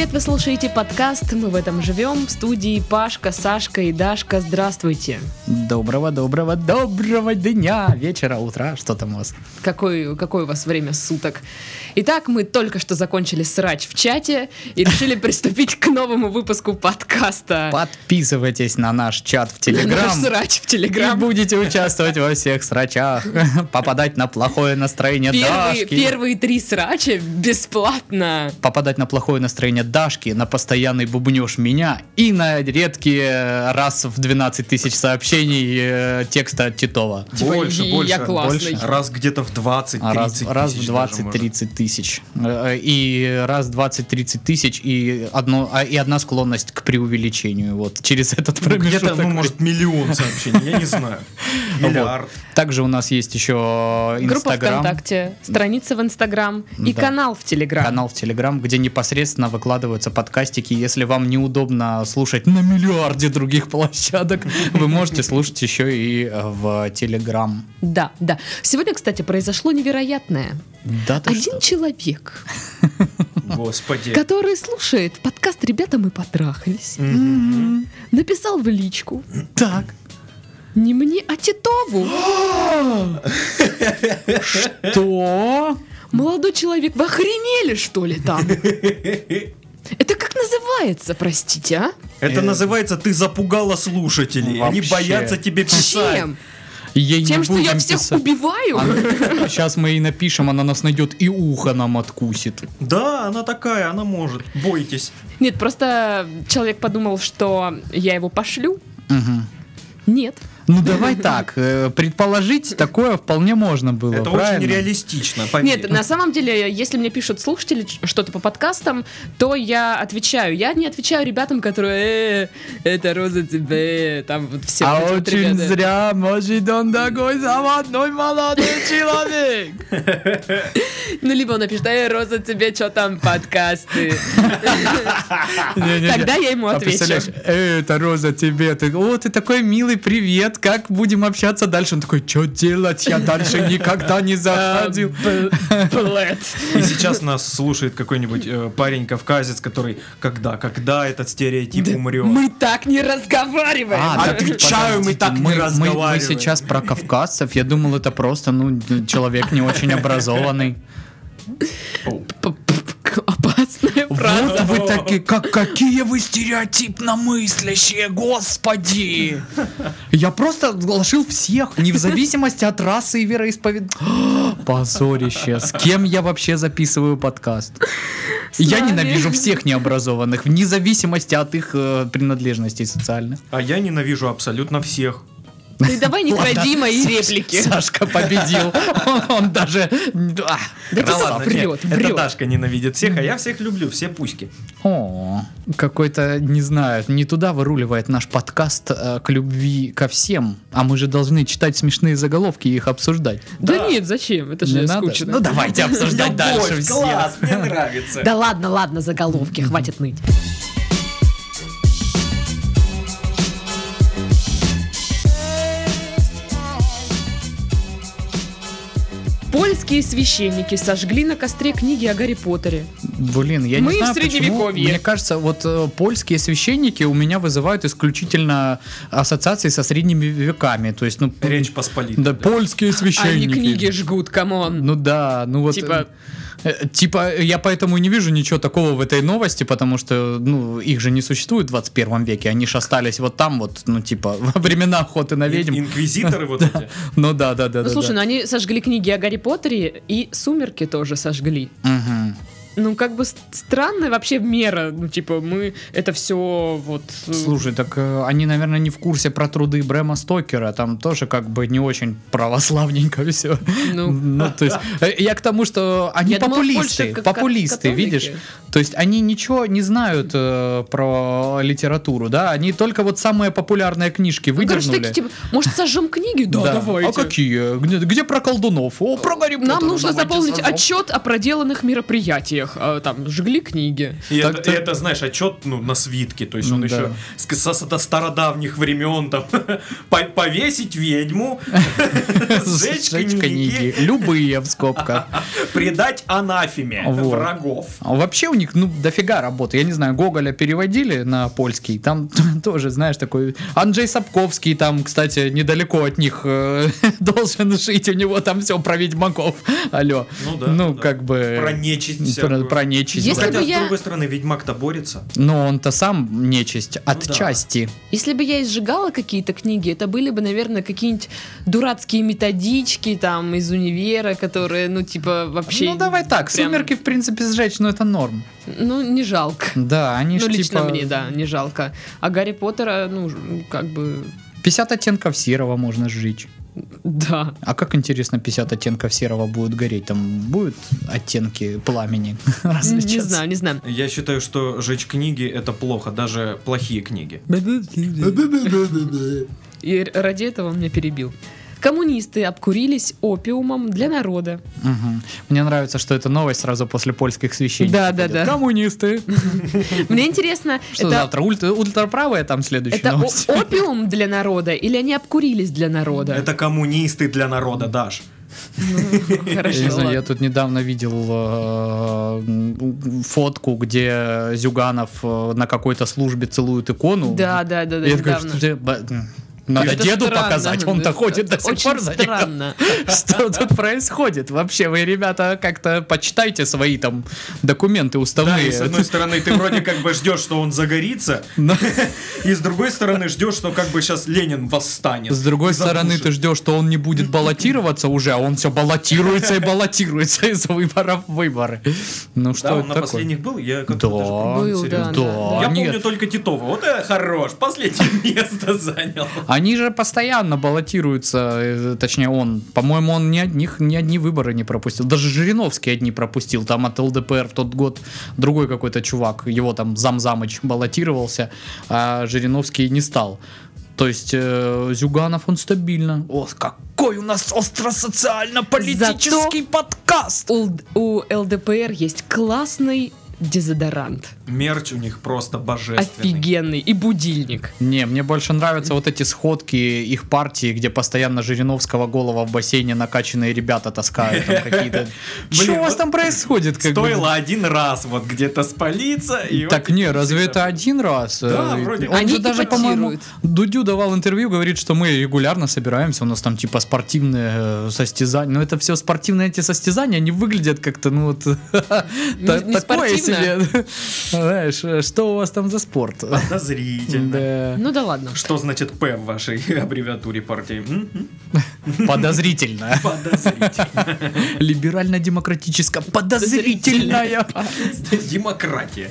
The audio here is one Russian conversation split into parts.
Привет, вы слушаете подкаст «Мы в этом живем» в студии Пашка, Сашка и Дашка. Здравствуйте. Доброго, доброго, доброго дня, вечера, утра, что там у вас? Какой, какое у вас время суток? Итак, мы только что закончили срач в чате и решили приступить к новому выпуску подкаста. Подписывайтесь на наш чат в Наш Телеграм. срач в И Телеграм. будете участвовать во всех срачах, попадать на плохое настроение Дашки. первые три срача бесплатно. Попадать на плохое настроение Дашки, на постоянный бубнеж меня и на редкие раз в 12 тысяч сообщений э, текста от Титова. Типа, больше, я больше, классный. больше. Раз где-то в 20-30 А раз, раз в тысяч даже, может. 20-30 тысяч. Э, И раз 20-30 тысяч и, одно, а- и одна склонность к преувеличению. Вот через этот Ну, промежуток. где-то, ну, может, миллион сообщений, я не знаю. Вот. Миллиард. Также у нас есть еще Группа Инстаграм. ВКонтакте, страница в Инстаграм и Да. канал в Телеграм. Канал в Телеграм, где непосредственно выкладываются подкастики. Если вам неудобно слушать на миллиарде других площадок, вы можете слушать еще и э, в Телеграм. Да, да. Сегодня, кстати, произошло невероятное. Да ты Один что? человек, Господи. который слушает подкаст «Ребята, мы потрахались», Мгм. написал в личку Так. не мне, а Титову. Что? Молодой человек, вы охренели, что ли, там? Это как называется, простите, а? Это Э, называется «ты запугала слушателей». Они Вообще. боятся тебе писать. Чем? Ей Тем, не что я будем всех писать. убиваю? Сейчас мы ей напишем, она нас найдет и ухо нам откусит. Да, она такая, она может. Бойтесь. Нет, просто человек подумал, что я его пошлю. Нет. Ну давай так, э, предположить такое вполне можно было, Это правильно? очень реалистично, поверь. Нет, на самом деле, если мне пишут слушатели что-то по подкастам, то я отвечаю. Я не отвечаю ребятам, которые «Э, это Роза тебе, там вот все а вот очень ребята». зря, может он такой заводной молодой человек. Ну, либо он напишет, эй, Роза, тебе что там подкасты? Тогда я ему А отвечу. «Эй, это Роза тебе, ты, о, ты такой милый, привет, как будем общаться дальше? Он такой, что делать, я дальше никогда не заходил. Блэд. И сейчас нас слушает какой-нибудь э, парень-кавказец, который «Когда, когда этот стереотип умрет?» Мы так не разговариваем. А, Отвечаю, мы так не мы, мы- разговариваем. сейчас про кавказцев, я думал, это просто, ну, человек не очень образованный. Вот вы такие, как, какие вы стереотипно мыслящие, господи! Я просто глашил всех, не в зависимости от расы и вероисповедания. Позорище. С кем я вообще записываю подкаст? Я ненавижу всех необразованных, вне зависимости от их э, принадлежностей социальных. А я ненавижу абсолютно всех. Ты давай не кради мои реплики. Сашка победил. Он, даже... а, Да это врет. Дашка ненавидит всех, а я всех люблю, все пуськи. О, какой-то, не знаю, не туда выруливает наш подкаст э, к любви ко всем. А мы же должны читать смешные заголовки и их обсуждать. Да нет, зачем? Это же скучно. Ну давайте обсуждать дальше все. класс, мне нравится. Да ладно, ладно, заголовки, хватит ныть. Польские священники сожгли на костре книги о Гарри Поттере. Блин, я Мы не в знаю, почему. Средневековье. Мне кажется, вот э, польские священники у меня вызывают исключительно ассоциации со средними веками. То есть, ну, Речь посполита. да, польские Они священники. книги жгут, come on. Ну да, ну вот. Типа- э, Типа, я поэтому не вижу ничего такого в этой новости, потому что, ну, их же не существует в 21 веке, они же остались вот там вот, ну, типа, во времена охоты на ведьм. Инквизиторы вот эти. Ну да, да, да. Ну слушай, ну они сожгли книги о Гарри Поттере и Сумерки тоже сожгли. Мгм. Ну, как бы странная вообще мера. Ну, типа, мы это все вот... э, Слушай, так э, они, наверное, не в курсе про труды Брэма Стокера, там тоже как бы не очень православненько все. Ну, Ну, то есть, э, я к тому, что они Я думала, популисты, Польше как- популисты, видишь? То есть они ничего не знают э, про литературу, да? Они только вот самые популярные книжки ну, короче, выдернули. такие, типа, может, сожжем книги? Да, давайте. А какие? Где, где про колдунов? О, про Гарри Нам нужно заполнить сожжем. отчет о проделанных мероприятиях. Книгах, а там жгли книги. И Так это, и это, знаешь, отчет ну, на свитке, то есть он Да. еще с, со, со стародавних времен там по- повесить ведьму, сжечь книги, Любые в скобках. предать анафеме врагов. А вообще у них, ну, дофига работы. Я не знаю, Гоголя переводили на польский. Там тоже, знаешь, такой... Анджей Сапковский там, кстати, недалеко от них э, должен жить. У него там все про ведьмаков. Алло. Ну да, Ну, ну как бы... Про нечисть Про, всякую. про нечисть. Если Хотя, бы с я- другой стороны, Ведьмак-то борется. Но он-то сам нечисть. Ну Отчасти. Если бы я изжигала какие-то книги, это были бы, наверное, какие-нибудь дурацкие методички там из универа, которые, ну, типа, вообще... Ну, давай так. прям- Сумерки, в принципе, сжечь, но это норм. Ну, не жалко. Да, они Ну, ж лично типа... мне, да, не жалко. А Гарри Поттера, ну, как бы, 50 оттенков серого можно сжечь. Да. А как интересно 50 оттенков серого будет гореть? Там будут оттенки пламени Не различаться? знаю, не знаю. Я считаю, что жечь книги это плохо, даже плохие книги. И ради этого он меня перебил. Коммунисты обкурились опиумом для народа. Мгм. Мне нравится, что это новость сразу после польских священников. Да, да, да. Коммунисты. Мне интересно, Что это, завтра? Ультра- ультраправая там следующая это новость? опиум для народа или они обкурились для народа? Это коммунисты для народа, Даш. Ну, Я Хорошо, не знаю, я ладно. тут недавно видел э, фотку, где Зюганов э, на какой-то службе целует икону. Да, да, да, да, Я такой, что Надо Это деду странно. показать, он-то ходит до сих пор за странно. Что тут происходит? Вообще, вы, ребята, как-то почитайте свои там документы Да, уставные. с одной стороны ты вроде как бы ждешь, что он загорится, Но и с другой стороны ждешь, что как бы сейчас Ленин восстанет. С другой стороны, ты ждешь, что он не будет баллотироваться уже, а он все баллотируется и баллотируется из выборов в выборы. Ну Да, что он это на такое? последних был, я как-то Да. даже Был, да, Да, Я помню только Титова. Вот это хорош, последнее место занял. Они же постоянно баллотируются, э, точнее он, по-моему, он ни одних, ни одни выборы не пропустил. Даже Жириновский одни пропустил. Там от ЛДПР в тот год другой какой-то чувак, его там замзамыч баллотировался, а Жириновский не стал. То есть э, Зюганов, он стабильно. О, какой у нас остро-социально-политический подкаст! У, у ЛДПР есть классный дезодорант. Мерч у них просто божественный. Офигенный. И будильник. Не, мне больше нравятся вот эти сходки их партии, где постоянно Жириновского голова в бассейне накачанные ребята таскают. там какие-то. Что у вас вот там происходит? Стоило один раз вот где-то спалиться. И Так не, разве это один раз? Да, Э, вроде Он Они же даже, по-моему. Дудю давал интервью, говорит, что мы регулярно собираемся, у нас там типа спортивные э, состязания. Но это все спортивные эти состязания, они выглядят как-то, ну вот, такое. Себе. Знаешь, э, что у вас там за спорт? подозрительно. Да. Ну да ладно. Что значит П в вашей аббревиатуре партии? М? М? Подозрительно. Подозрительно. Либерально-демократическая подозрительная. Демократия.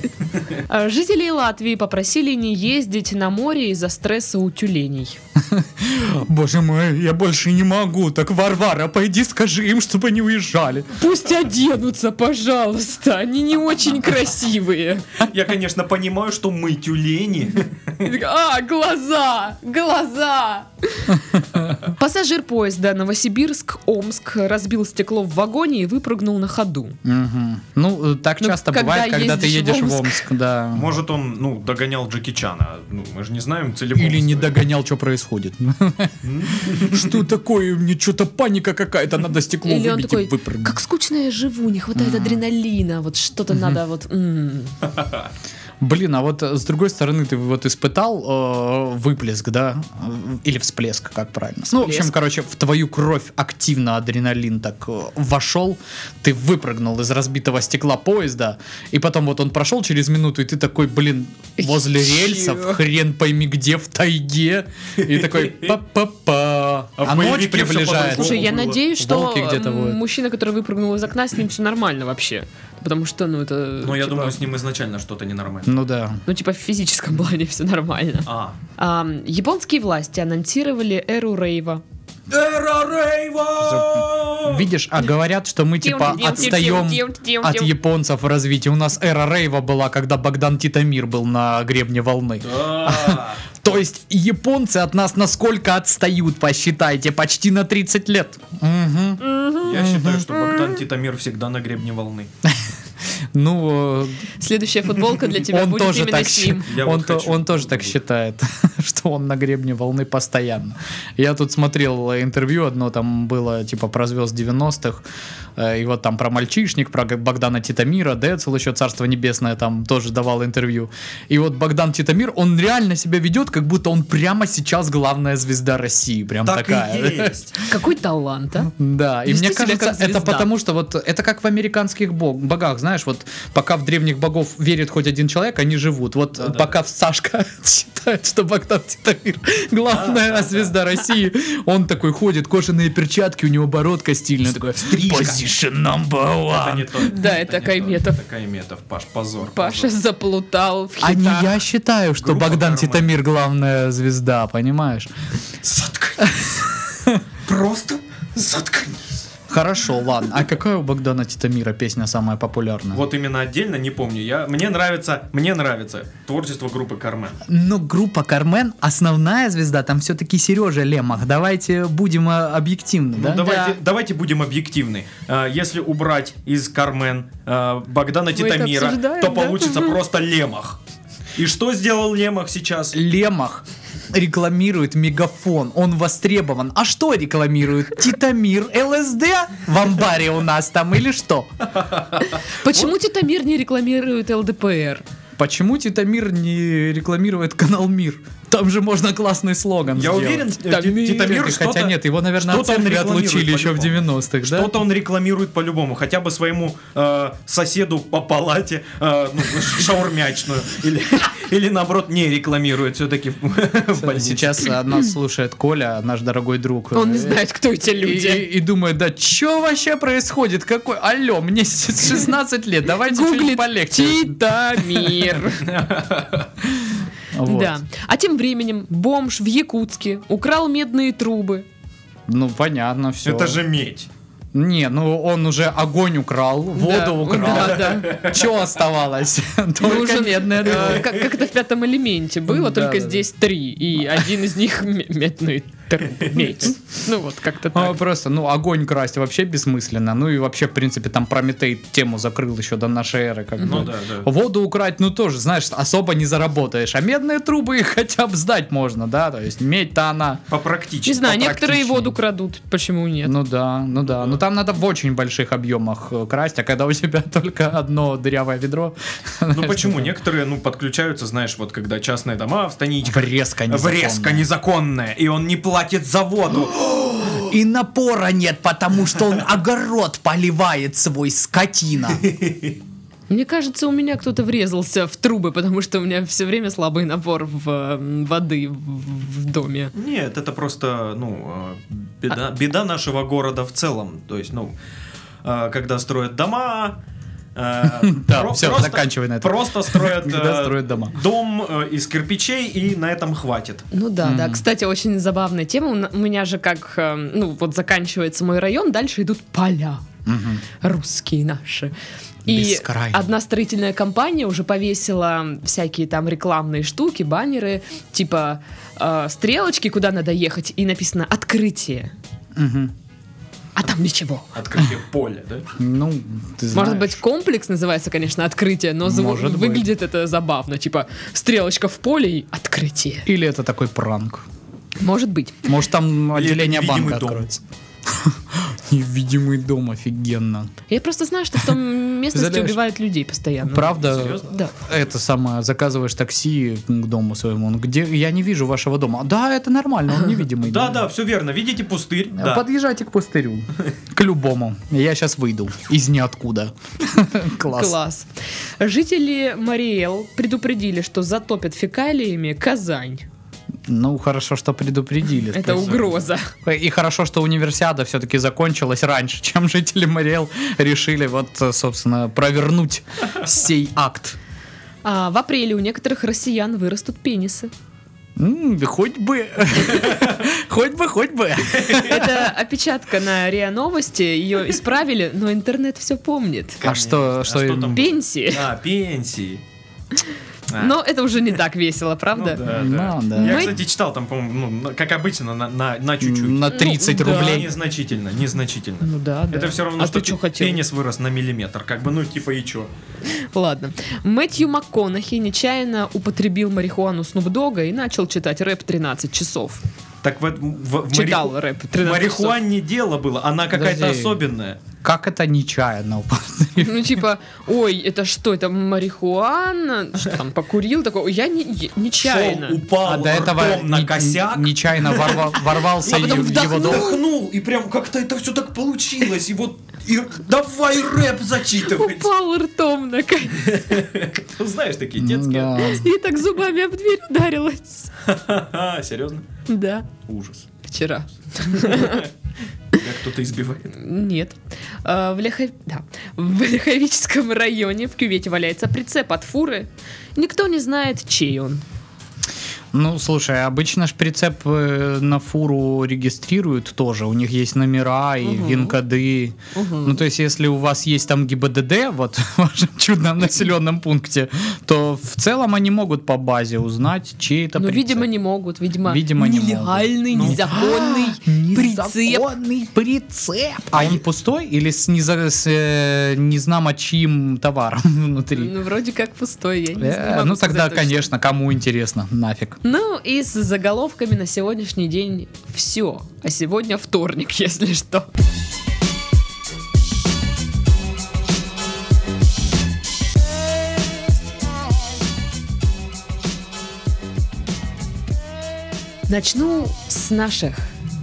А, Жители Латвии попросили не ездить на море из-за стресса у тюленей. Боже мой, я больше не могу. Так, Варвара, пойди скажи им, чтобы они уезжали. Пусть оденутся, пожалуйста. Они не очень красивые. Я, конечно, понимаю, что мы тюлени. А, глаза! Глаза! Пассажир поезда Новосибирск-Омск разбил стекло в вагоне и выпрыгнул на ходу. Мгм. Ну, так Ну, часто когда бывает, когда ты ездишь в едешь в Омск. Омск, да. Может, он, ну, догонял Джеки Чана. Ну, мы же не знаем целиком. Или не догонял, что происходит. Что такое? Мне что-то паника какая-то, надо стекло выбить и выпрыгнуть. как скучно я живу, не хватает адреналина, вот что-то надо вот... м». Блин, а вот э, с другой стороны, ты вот испытал э, выплеск, да? Или всплеск, как правильно? Ну, в общем, Всплеск. короче, в твою кровь активно адреналин так э, вошел, ты выпрыгнул из разбитого стекла поезда, и потом вот он прошел через минуту, и ты такой, блин, возле рельсов, хрен пойми где, в тайге, и такой па-па-па. А А ночь приближается. Слушай, я надеюсь, что мужчина, который выпрыгнул из окна, с ним все нормально вообще. Потому что, ну, это... Но я типа, думаю, с ним изначально что-то ненормально. Ну да. Ну, типа, в физическом плане все нормально. А. А, японские власти анонсировали эру рейва. Эра Рейва! Видишь, а говорят, что мы типа отстаем от японцев в развитии. У нас эра рейва была, когда Богдан Титамир был на гребне волны. Да. То есть японцы от нас насколько отстают, посчитайте, почти на 30 лет. Мгм. Я считаю, что Богдан Титамир всегда на гребне волны. Ну, Следующая футболка для тебя он будет тоже именно так, с ним. Я он, вот то- он тоже так считает, что он на гребне волны постоянно. Я тут смотрел интервью одно, там было типа про звезд 90-х, э, и вот там про мальчишник, про Богдана Титамира, Децл еще Царство Небесное там тоже давал интервью. И вот Богдан Титамир, он реально себя ведет, как будто он прямо сейчас главная звезда России, прям Так такая. и есть. Какой талант, а? Да, и мне кажется, это потому, что вот это как в американских бог, богах, знаешь, вот пока в древних богов верит хоть один человек, они живут. Вот пока Сашка считает, что Богдан Титамир главная звезда России, он такой ходит, кожаные перчатки, у него бородка стильная, такой Стрижка. Position number Это one. не то. Да, это не Кайметов. то. Это Кайметов, Паш, позор. Паша позор. заплутал в А не хитах. я считаю, что Группа Богдан «Кармен». Титамир главная звезда, понимаешь? Заткнись. Просто заткнись. Хорошо, ладно. А какая у Богдана Титамира песня самая популярная? Вот именно отдельно, не помню. Я, мне нравится, мне нравится творчество группы Кармен. Но группа Кармен, основная звезда, там все-таки Сережа Лемах. Давайте будем э, объективны, Ну, да? давайте, Да. давайте будем объективны. А, Если убрать из Кармен а, Богдана Титамира, то да? получится просто Лемах. И что сделал Лемах сейчас? Лемах рекламирует мегафон, он востребован. А что рекламирует? Титамир, ЛСД в амбаре у нас там или что? Почему Титамир не рекламирует ЛДПР? Почему Титамир не рекламирует канал Мир? Там же можно классный слоган Я сделать. уверен, э, Титамир. Ти- Титамир Хотя что-то... нет, его, наверное, что-то от рекламирует отлучили еще в по-любому. 90-х, да? Что-то он рекламирует по-любому, хотя бы своему э, соседу по палате э, ну, шаурмячную или, или наоборот не рекламирует все-таки в больнице. Сейчас нас слушает Коля, наш дорогой друг. Он не знает, кто эти люди. и- и думает, да что вообще происходит? Какой? Алло, мне с- 16 лет, давайте что-нибудь Гуглит полегче. Титамир. Вот. Да. А тем временем бомж в Якутске украл медные трубы. Ну, понятно, все. Это же медь. Не, ну он уже огонь украл, воду Да, украл. Да, да. Что оставалось? Только Нужен, медная э, трубка. как, как это в пятом элементе было, Да, только да, да. здесь три. И один из них медный Медь. Ну вот, как-то А, так. Просто, ну, огонь красть вообще бессмысленно. Ну и вообще, в принципе, там Прометей тему закрыл еще до нашей эры. Как Ну бы. да, да. Воду украть, ну тоже, знаешь, особо не заработаешь. А медные трубы их хотя бы сдать можно, да? То есть медь-то она... Попрактичнее. Не знаю, некоторые воду крадут, почему нет? Ну да, ну да. Ну там надо в очень больших объемах э, красть, а когда у тебя только одно дырявое ведро... Ну почему? Некоторые, ну, подключаются, знаешь, вот когда частные дома в станичках. Врезка Врезка незаконная, и он не платит за воду. И напора нет, потому что он огород поливает свой скотина. Мне кажется, у меня кто-то врезался в трубы, потому что у меня все время слабый напор в, м, воды в, в доме. Нет, это просто, ну, э, беда, беда нашего города в целом. То есть, ну, э, когда строят дома... э, Да, просто- заканчивай на этом. Просто строят, э, строят дома. дом э, из кирпичей, и на этом хватит. Ну да, да. Кстати, очень забавная тема. У меня же как, ну вот заканчивается мой район, дальше идут поля русские наши. И Бескрайние. одна строительная компания уже повесила всякие там рекламные штуки, баннеры, типа э, стрелочки, куда надо ехать, и написано «Открытие». Мгм. А там ничего. Открытие поля, да? Ну, ты знаешь. Может быть, комплекс называется, конечно, открытие, но Может быть. выглядит это забавно. Типа стрелочка в поле и открытие. Или это такой пранк. Может быть. Может там отделение банка откроется. Невидимый дом, офигенно. Я просто знаю, что в том местности Представляешь? убивают людей постоянно. Правда? Серьезно? Да. Это самое, заказываешь такси к дому своему, он где, я не вижу вашего дома. Да, это нормально, он невидимый. Да, да, все верно. Видите пустырь? Да. Подъезжайте к пустырю, к любому. Я сейчас выйду из ниоткуда. Класс. Класс. Жители Мариэл предупредили, что затопят фекалиями Казань. Ну, хорошо, что предупредили. Это угроза. И хорошо, что универсиада все-таки закончилась раньше, чем жители Мариэл решили вот, собственно, провернуть сей акт. А в апреле у некоторых россиян вырастут пенисы. Да хоть бы. Хоть бы, хоть бы. Это опечатка на РИА Новости. Ее исправили, но интернет все помнит. А что, А что что им- там? Пенсии. А, пенсии. А. Но это уже не так весело, правда? Ну да, Ну, да. да. Я, кстати, читал там, по-моему, ну, как обычно, на, на, на чуть-чуть. На 30 Ну, да. рублей. Незначительно, незначительно. Ну да, да. Это все равно, а что ты что хотел? пенис вырос на миллиметр. Как бы, ну, типа, и чё? Ладно. Мэтью МакКонахи нечаянно употребил марихуану Снуп Дога и начал читать рэп 13 часов. Так в, в, в Читал мариху- рэп в 13 марихуане дело было, она какая-то особенная. Как это нечаянно употребил? Ну, типа, ой, это что, это марихуана? Что там, покурил? Такой, я не, я- нечаянно. Шел, упал А до этого ртом на не- косяк. нечаянно ворва- ворвался А потом и- в его дом. Вдохнул, и прям как-то это все так получилось. И вот и давай рэп зачитывать. Упал ртом на конец. Ну, Знаешь, такие детские. да. И так зубами об дверь ударилась. Серьезно? Да, Ужас. Вчера. Меня кто-то избивает. Нет. А, В, Лехо- да. в Леховическом районе в кювете валяется прицеп от фуры. Никто не знает, чей он. Ну, слушай, обычно ж прицеп э, на фуру регистрируют тоже. У них есть номера и Мгм. вин-коды. Ну, то есть, если у вас есть там ГИБДД, вот в вашем чудном населенном пункте, то в целом они могут по базе узнать, чей это Но, прицеп. видимо, не могут. Видимо, Видимо, не могут. нелегальный, Ну. незаконный прицеп. Незаконный прицеп. А он пустой или с, неза- с э, незнамо чьим товаром внутри? Ну, вроде как пустой, я не, Э, могу ну тогда, конечно, кому интересно, нафиг. Ну и с заголовками на сегодняшний день все. А сегодня вторник, если что. Начну с наших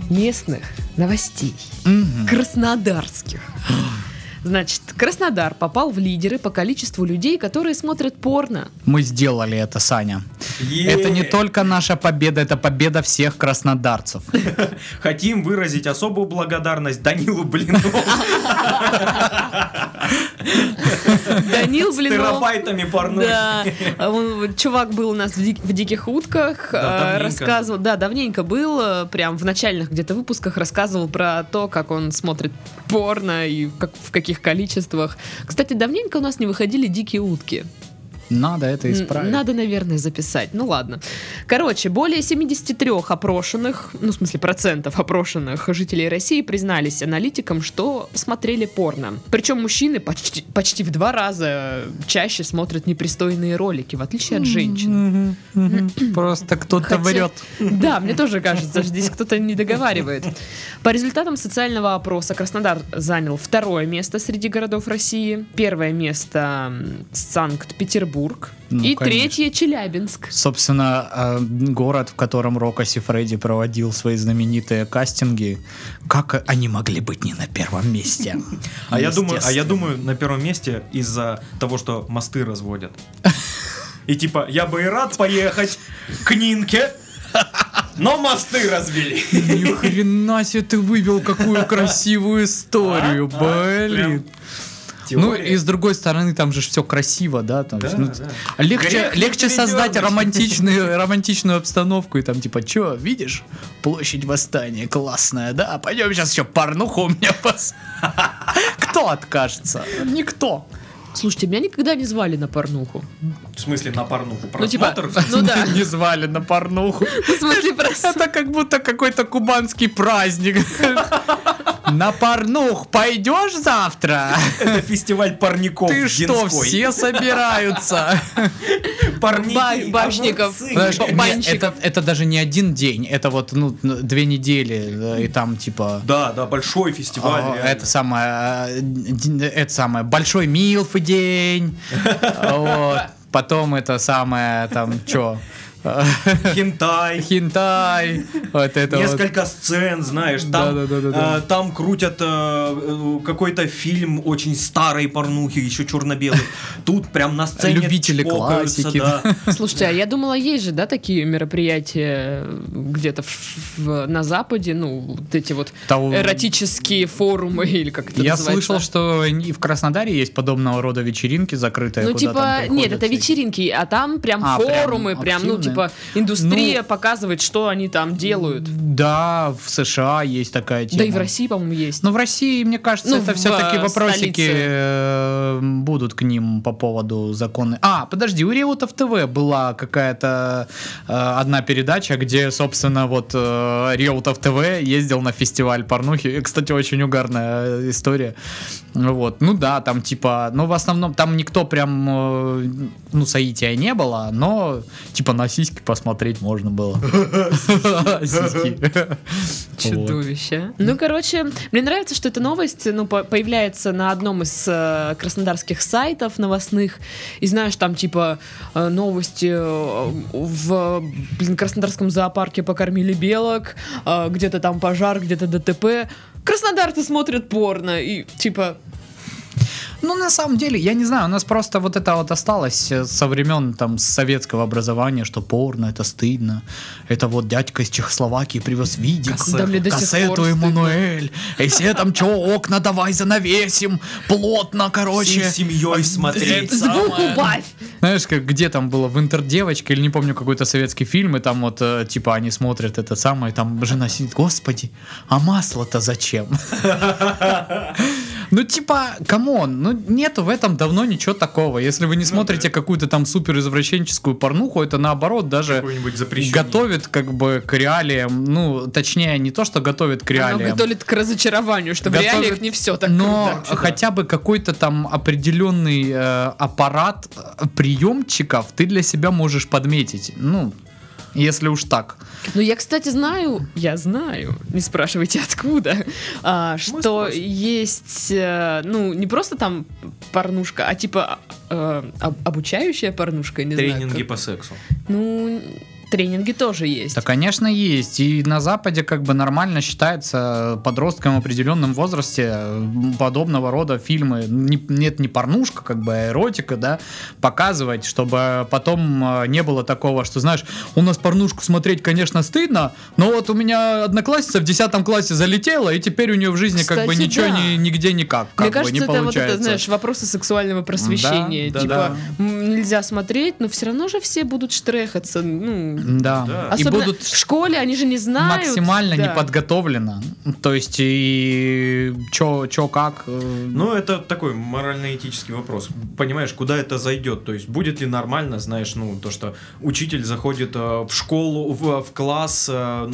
местных новостей. Мгм. Краснодарских. Значит, Краснодар попал в лидеры по количеству людей, которые смотрят порно. Мы сделали это, Саня. Это не только наша победа, это победа всех краснодарцев. Хотим выразить особую благодарность Данилу Блину Данил с Блинов. терабайтами порно. Да, он, чувак был у нас в, Дик- в диких утках, Да, э, рассказывал, да, давненько был, э, прям в начальных где-то выпусках рассказывал про то, как он смотрит порно и как, в каких количествах. Кстати, давненько у нас не выходили дикие утки. Надо это исправить. Надо, наверное, записать. Ну ладно. Короче, более 73 опрошенных, ну, в смысле, процентов опрошенных жителей России признались аналитикам, что смотрели порно. Причем мужчины почти, почти в два раза чаще смотрят непристойные ролики, в отличие от женщин. Просто кто-то врет. Да, мне тоже кажется, что здесь кто-то не договаривает. По результатам социального опроса Краснодар занял второе место среди городов России. Первое место м, Санкт-Петербург. Ну, и конечно. третье Челябинск. Собственно, э, город, в котором Рокко Сифреди проводил свои знаменитые кастинги, как они могли быть не на первом месте? А я думаю, а я думаю, на первом месте из-за того, что мосты разводят. И типа, я бы и рад поехать к Нинке, но мосты развели. Ни хрена себе ты вывел какую красивую историю, А, а, блин. Прям Ну теория. и с другой стороны, там же все красиво, да? Там, Да, ну, да. Легче, Грех легче создать романтичную, романтичную обстановку и там типа, чё, видишь, площадь восстания классная, да? Пойдем сейчас еще порнуху у меня пос... Кто откажется? Никто. Слушайте, меня никогда не звали на порнуху. В смысле, на порнуху. Ну, типа, Просмотр? ну да. Не звали на порнуху. В смысле, просто... Это как будто какой-то кубанский праздник. На порнух пойдешь завтра? Это фестиваль парников Ты что, все собираются? Парники, Ба- башников. огурцы. Знаешь, Ба- не, банщик. это, даже не один день, это вот ну, две недели, и там типа... Да, да, большой фестиваль. а, это самое, э, это самое, большой милфы день, потом это самое, там, чё, Хентай. хинтай, вот это вот. Несколько сцен, знаешь, там, Да-да-да-да-да. э, там крутят э, э, какой-то фильм очень старой порнухи, еще черно-белый. Тут прям на сцене Любители классики. да. Слушайте, а я думала, есть же, да, такие мероприятия где-то в- в- на Западе, ну, вот эти вот Тау- эротические форумы, или как это Я называется? слышал, что и в Краснодаре есть подобного рода вечеринки закрытые, Ну, куда типа, там нет, это вечеринки, а там прям А, прям форумы, прям, ну, активные? Типа индустрия показывает, что они там делают. Да, в США есть такая тема. Да и в России, по-моему, есть. Но в России, мне кажется, Ну, это все-таки вопросики столице. э, будут к ним по поводу законы. А, подожди, у Реутов ТВ была какая-то э, одна передача, где, собственно, вот э, Реутов ТВ ездил на фестиваль порнухи. Кстати, очень угарная э, история. Вот. Ну да, там типа, ну в основном там никто прям, э, ну, соития не было, но типа на сиськи посмотреть можно было. Чудовище. Ну, короче, мне нравится, что эта новость ну, по- появляется на одном из э, краснодарских сайтов новостных. И знаешь, там типа э, новости э, в блин, Краснодарском зоопарке покормили белок, где-то там пожар, где-то ДТП. Краснодарцы смотрят порно. И типа, Ну, на самом деле, я не знаю, у нас просто вот это вот осталось э, со времен там советского образования, что порно это стыдно. Это вот дядька из Чехословакии привез видик, кассету стыдно. Эммануэль. И все там, что, окна давай занавесим, плотно, короче. Всей семьей смотреть. звук убавь! Знаешь, как где там было в интердевочке или не помню какой-то советский фильм, и там вот э, типа они смотрят это самое, и там жена сидит, господи, а масло-то зачем? Ну типа, come on, ну нету в этом давно ничего такого. Если вы не смотрите какую-то там супер извращенческую порнуху, это наоборот даже готовит как бы к реалиям, ну точнее не то, что готовит к Оно реалиям. готовит к разочарованию, что в Готовит- реалиях не все так но круто. хотя бы какой-то там определенный э, аппарат э, приемчиков ты для себя можешь подметить. Ну, если уж так. Ну, я, кстати, знаю, я знаю, не спрашивайте откуда, а, что есть, э, ну, не просто там порнушка, а типа э, об- обучающая порнушка, не знаю. Тренинги по сексу. Ну, тренинги тоже есть. Да, конечно, есть. И на Западе как бы нормально считается подросткам в определенном возрасте подобного рода фильмы. Не- нет, не порнушка, как бы а эротика, да, показывать, чтобы потом э, не было такого, что, знаешь, у нас порнушку смотреть, конечно, стыдно, но вот у меня одноклассница в 10 классе залетела, и теперь у нее в жизни как бы Кстати, ничего да. ни- нигде никак. Как Мне бы, кажется, не это вот получается. это, знаешь, вопросы сексуального просвещения. да, типа, да. нельзя смотреть, но все равно же все будут штрехаться. Ну, Да. Да. И особенно будут в школе они же не знают. максимально да. не подготовлено. То есть и чё, чё как. э, Ну, это такой морально-этический вопрос. Понимаешь, куда это зайдет? То есть, будет ли нормально, знаешь, ну, то, что учитель заходит э, в школу, в, в класс, э,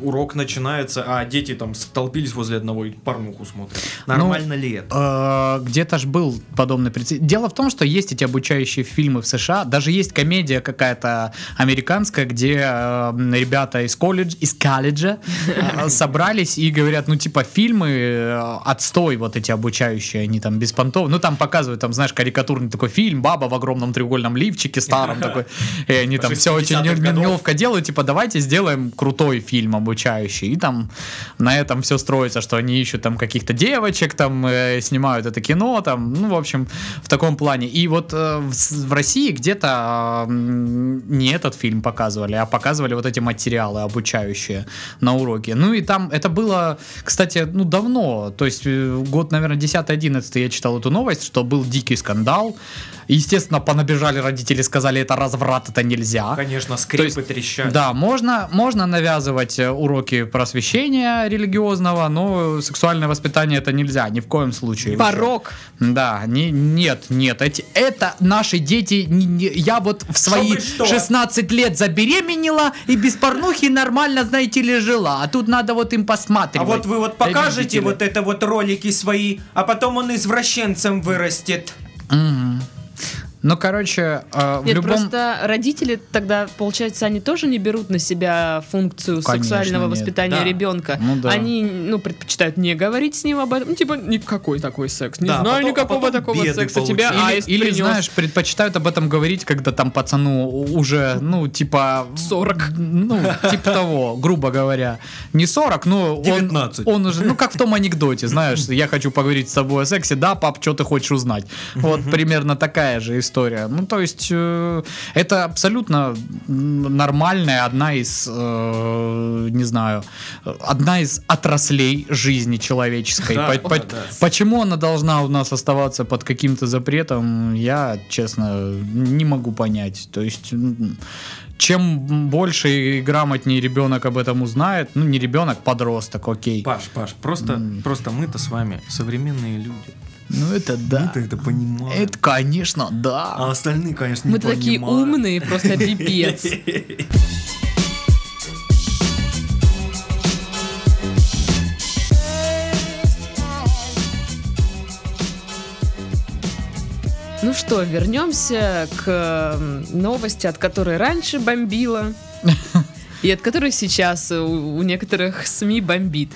урок начинается, а дети там столпились возле одного и порнуху смотрят. Нормально ли это? Э, Где-то ж был подобный прецедент. Дело в том, что есть эти обучающие фильмы в США. Даже есть комедия какая-то американская, где э, ребята из колледжа, из колледжа э, собрались и говорят, ну типа фильмы э, отстой вот эти обучающие, они там беспонтовые. Ну там показывают, там знаешь, карикатурный такой фильм, баба в огромном треугольном лифчике старом такой. И они там все очень 60-х годов. неловко делают, типа давайте сделаем крутой фильм обучающий. И там на этом все строится, что они ищут там каких-то девочек, там снимают это кино, там, ну, в общем, в таком плане. И вот в, России где-то не этот фильм показывали, а показывали вот эти материалы обучающие на уроке. Ну и там это было, кстати, ну давно, то есть э, год, наверное, 10-11 я читал эту новость, что был дикий скандал. Естественно, понабежали родители, сказали, это разврат, это нельзя. Конечно, скрипы есть, трещать. Да, можно, можно навязывать э, уроки просвещения религиозного, но сексуальное воспитание это нельзя, ни в коем случае. Порог. Да, не, нет, нет, эти, это наши дети, не- не- я вот в свои что? 16 лет забеременела и без порнухи нормально, знаете ли, жила, а тут надо вот им А посматривать. вот вы вот покажете вот это вот ролики свои, а потом он извращенцем вырастет. Мгм. Ну, короче, э, в Нет, любом... просто родители тогда, получается, они тоже не берут на себя функцию Конечно, сексуального нет. воспитания Да. ребенка. Ну да. Они, ну, предпочитают не говорить с ним об этом. Ну, типа, никакой такой секс. Не Да, знаю потом- а никакого потом такого секса. получают. Тебя Или, аист или, принес. знаешь, предпочитают об этом говорить, когда там пацану уже, ну, типа... 40. Ну, типа того, грубо говоря. Не 40, но он, 19. он уже, ну, как в том анекдоте, знаешь, я хочу поговорить с тобой о сексе, да, пап, что ты хочешь узнать? Вот примерно такая же история. Ну, то есть, э, это абсолютно нормальная одна из, э, не знаю, одна из отраслей жизни человеческой. Да, По- по- да. Почему она должна у нас оставаться под каким-то запретом, я, честно, не могу понять. То есть, чем больше и грамотнее ребенок об этом узнает, ну, не ребенок, подросток, окей. Паш, Паш, просто, просто мы-то с вами современные люди. Ну, это да. Мы-то это понимаем. Это, конечно, да. А остальные, конечно, не Мы такие понимают. умные, просто пипец. Ну что, вернемся к м, новости, от которой раньше бомбило, и от которой сейчас у, у некоторых СМИ бомбит.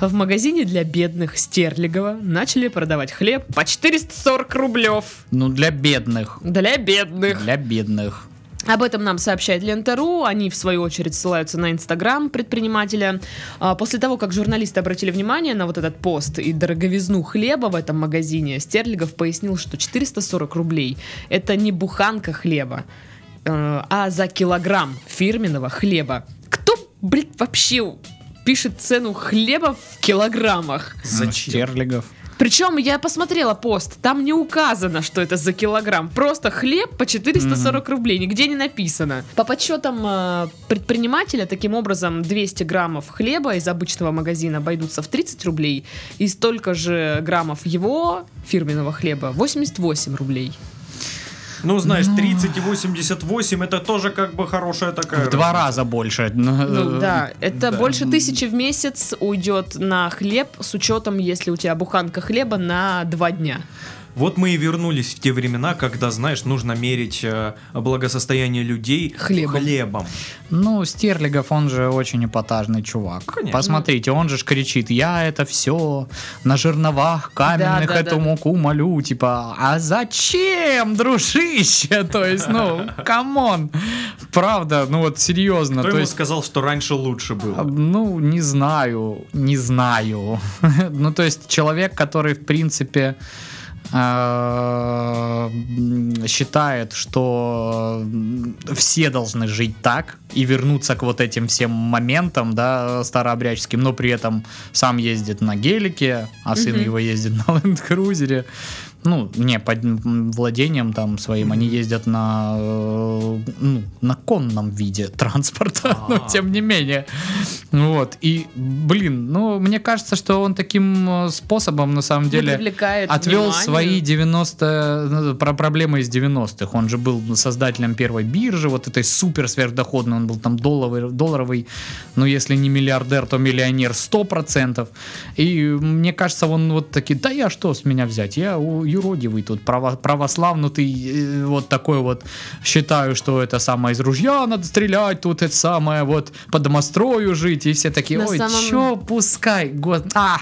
В магазине для бедных Стерлигова начали продавать хлеб по 440 рублев. Ну, для бедных. Для бедных. Для бедных. Об этом нам сообщает Лента.ру. Они, в свою очередь, ссылаются на Инстаграм предпринимателя. А, После того, как журналисты обратили внимание на вот этот пост и дороговизну хлеба в этом магазине, Стерлигов пояснил, что 440 рублей – это не буханка хлеба, э, а за килограмм фирменного хлеба. Кто, блин, вообще пишет цену хлеба в килограммах? Ну, Стерлигов. Причем я посмотрела пост, там не указано, что это за килограмм. Просто хлеб по 440 рублей, нигде не написано. По подсчетам э, предпринимателя, таким образом, 200 граммов хлеба из обычного магазина обойдутся в 30 рублей, и столько же граммов его фирменного хлеба 88 рублей. Ну, знаешь, 30 и 88 это тоже как бы хорошая такая. В два раза больше. Ну да, это да. больше тысячи в месяц уйдет на хлеб, с учетом, если у тебя буханка хлеба на два дня. Вот мы и вернулись в те времена, когда, знаешь, нужно мерить э, благосостояние людей Хлебом. хлебом. Ну, Стерлигов, он же очень эпатажный чувак. Конечно. Посмотрите, он же ж кричит, я это все на жерновах каменных Да, да, эту да. муку молю, типа, а зачем, дружище? То есть, ну, come on. Правда, ну вот серьезно. Кто то ему есть, сказал, что раньше лучше было? Ну, не знаю, не знаю. ну, то есть человек, который, в принципе, считает, что все должны жить так и вернуться к вот этим всем моментам, да, старообрядческим, но при этом сам ездит на гелике, а сын его ездит на ленд-крузере. Ну, не под владением там своим, они ездят на, э, ну, на конном виде транспорта, но А. тем не менее. Вот, и, блин, ну, мне кажется, что он таким э, способом, на самом деле, привлекает отвел внимание. свои 90 ну, про проблемы из 90-х. Он же был создателем первой биржи, вот этой супер сверхдоходной, он был там долларовый, долларовый ну, если не миллиардер, то миллионер 100%. И мне кажется, он вот таки, да я что с меня взять? Я у- юродивый тут, право, православнутый, э, вот такой вот, считаю, что это самое из ружья надо стрелять, тут это самое, вот по домострою жить, и все такие, На ой, самом- чё, пускай, год, а,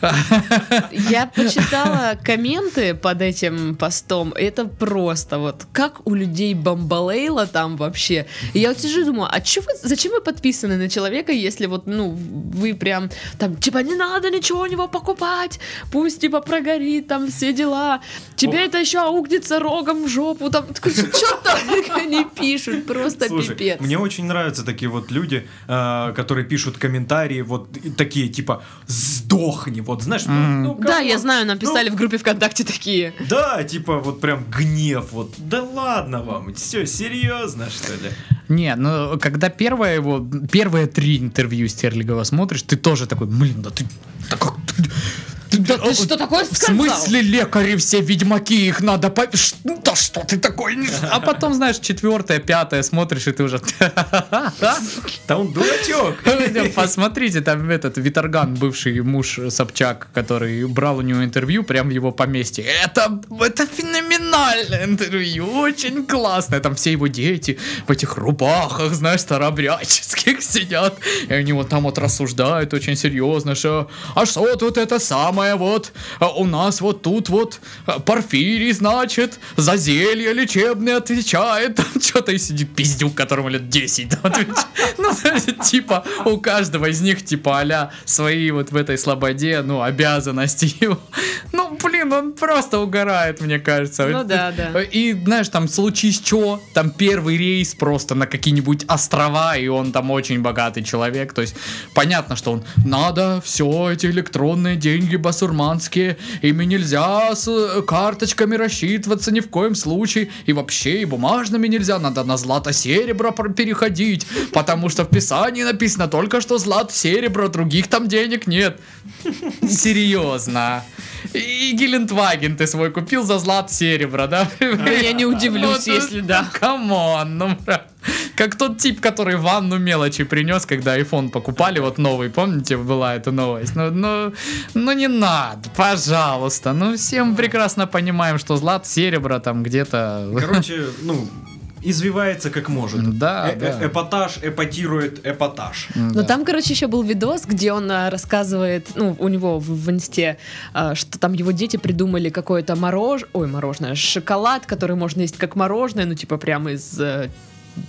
Я почитала комменты под этим постом. Это просто вот как у людей бомбалейла там вообще. И я вот сижу и думаю, а чё вы, зачем вы подписаны на человека, если вот, ну, вы прям там, типа, не надо ничего у него покупать, пусть, типа, прогорит, там, все дела. Тебе О. это еще аукнется рогом в жопу, там, что только они пишут, просто Слушай, пипец. мне очень нравятся такие вот люди, э, которые пишут комментарии, вот такие типа «сдохни», вот знаешь, ну, ну, Да, я знаю, нам ну, писали в группе ВКонтакте такие. Да, типа вот прям гнев, вот, да ладно вам, все, серьезно, что ли? Не, ну когда первое его, первые три интервью Стерлигова смотришь, ты тоже такой, блин, да ты, да как ты- Да ты что такое В сказал? смысле лекари все ведьмаки, их надо по... Ш- Да что ты такой? А потом, знаешь, четвертое, пятое смотришь, и ты уже... Да он дурачок. Посмотрите, там этот Виторган, бывший муж Собчак, который брал у него интервью прямо в его поместье. Это, это феноменальное интервью, очень классное. Там все его дети в этих рубахах, знаешь, старообрядческих сидят. И они вот там вот рассуждают очень серьезно, что а что тут это самое вот а, у нас вот тут вот а, Порфирий, значит, за зелье лечебное отвечает. Там что-то и сидит пиздюк, которому лет 10 там отвечает. Ну, типа, у каждого из них, типа, а свои вот в этой слободе, ну, обязанности. Ну, блин, он просто угорает, мне кажется. Ну да, да. И, знаешь, там, случись что, там первый рейс просто на какие-нибудь острова, и он там очень богатый человек. То есть, понятно, что он, надо все эти электронные деньги басурманские, ими нельзя с э, карточками рассчитываться ни в коем случае, и вообще и бумажными нельзя, надо на злато-серебро переходить, потому что в Писании написано только что злато-серебро, других там денег нет. Серьезно. И Гелендваген ты свой купил за злато-серебро, да? Я не удивлюсь, если да. Come on, ну брат. Как тот тип, который ванну мелочи принес, когда iPhone покупали, вот новый, помните, была эта новость? Ну, ну, ну не надо, пожалуйста. Ну, все мы прекрасно понимаем, что злат, серебро там где-то... Короче, ну, извивается как может. Да, Э- э- да. Эпатаж эпатирует эпатаж. Но там, короче, еще был видос, где он а, рассказывает, ну, у него в, в инсте, а, что там его дети придумали какое-то мороженое, ой, мороженое, шоколад, который можно есть как мороженое, ну, типа прямо из э,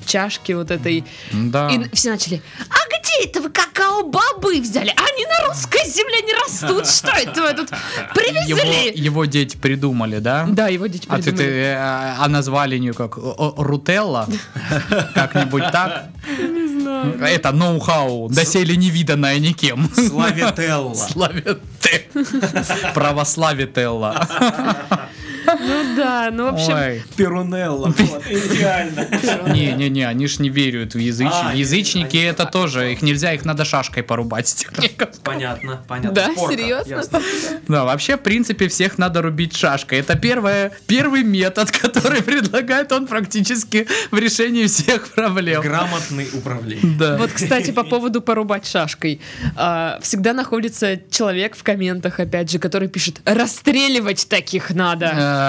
чашки вот этой. Да. И все начали, а где это вы какао-бобы взяли? Они на русской земле не растут, что это вы тут Его, привезли? его дети придумали, да? Да, его дети А ты, ты, придумали. э, а назвали ее как Рутелла? Как-нибудь так? Не знаю. Это ноу-хау, доселе невиданное никем. Славителла. Славите. Православителла. Ну да, ну, в общем, Ой. Перунелла. Вот, идеально. Не-не-не, они ж не верят в. А, язычники. они- это тоже, их нельзя, их надо шашкой порубать. Понятно, понятно. Да, серьезно? Да, вообще, в принципе, всех надо рубить шашкой. Это первое, первый метод, который предлагает он практически в решении всех проблем. Грамотный управленец. Да. Вот, кстати, по поводу порубать шашкой. А, Всегда находится человек в комментах, опять же, который пишет, расстреливать таких надо.